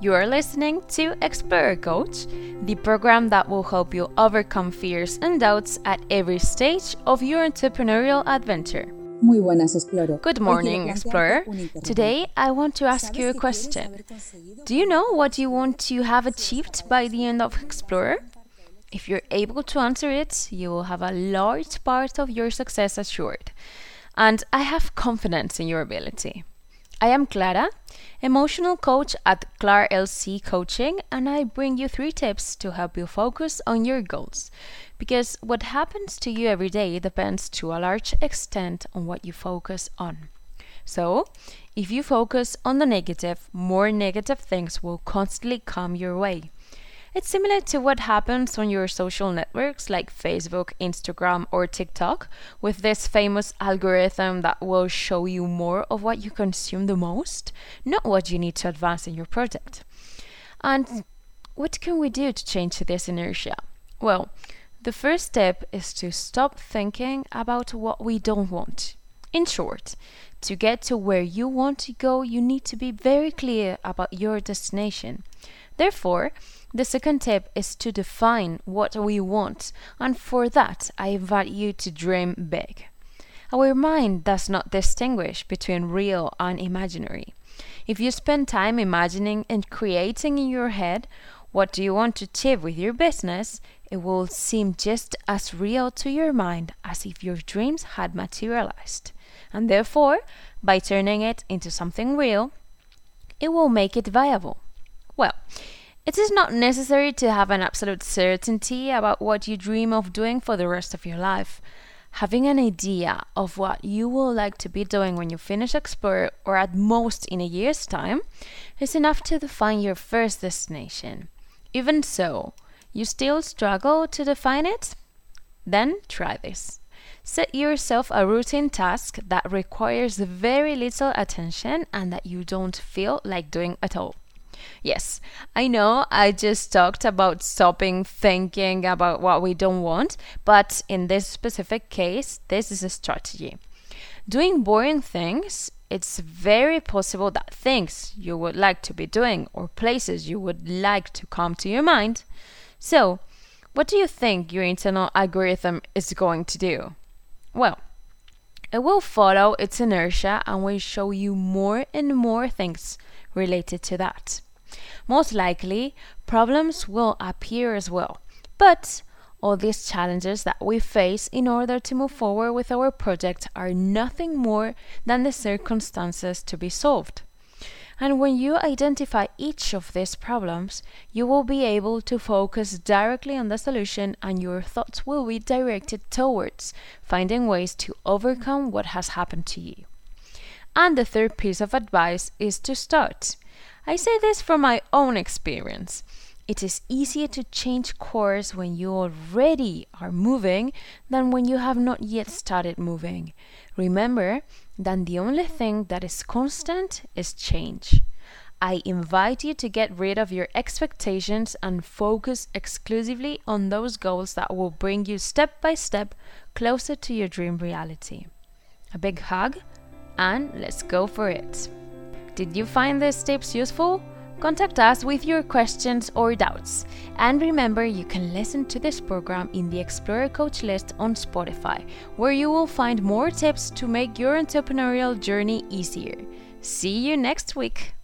You are listening to Explorer Coach, the program that will help you overcome fears and doubts at every stage of your entrepreneurial adventure. Muy buenas, Explorer. Good morning, Explorer. Today, I want to ask you a question. Do you know what you want to have achieved by the end of Explorer? If you're able to answer it, you will have a large part of your success assured. And I have confidence in your ability. I am Clara, emotional coach at Clar LC Coaching, and I bring you three tips to help you focus on your goals. Because what happens to you every day depends to a large extent on what you focus on. So, if you focus on the negative, more negative things will constantly come your way. It's similar to what happens on your social networks like Facebook, Instagram, or TikTok, with this famous algorithm that will show you more of what you consume the most, not what you need to advance in your project. And what can we do to change this inertia? Well, the first step is to stop thinking about what we don't want. In short, to get to where you want to go, you need to be very clear about your destination. Therefore, the second tip is to define what we want, and for that, I invite you to dream big. Our mind does not distinguish between real and imaginary. If you spend time imagining and creating in your head what do you want to achieve with your business, it will seem just as real to your mind as if your dreams had materialized. And therefore, by turning it into something real, it will make it viable. Well, it is not necessary to have an absolute certainty about what you dream of doing for the rest of your life. Having an idea of what you would like to be doing when you finish Explorer or at most in a year's time is enough to define your first destination. Even so, you still struggle to define it? Then try this. Set yourself a routine task that requires very little attention and that you don't feel like doing at all. Yes, I know I just talked about stopping thinking about what we don't want, but in this specific case, this is a strategy. Doing boring things, it's very possible that things you would like to be doing or places you would like to come to your mind. So, what do you think your internal algorithm is going to do? Well, it will follow its inertia and will show you more and more things related to that. Most likely, problems will appear as well. But all these challenges that we face in order to move forward with our project are nothing more than the circumstances to be solved. And when you identify each of these problems, you will be able to focus directly on the solution and your thoughts will be directed towards finding ways to overcome what has happened to you. And the third piece of advice is to start. I say this from my own experience. It is easier to change course when you already are moving than when you have not yet started moving. Remember that the only thing that is constant is change. I invite you to get rid of your expectations and focus exclusively on those goals that will bring you step by step closer to your dream reality. A big hug, and let's go for it. Did you find these tips useful? Contact us with your questions or doubts. And remember, you can listen to this program in the Explorer Coach list on Spotify, where you will find more tips to make your entrepreneurial journey easier. See you next week.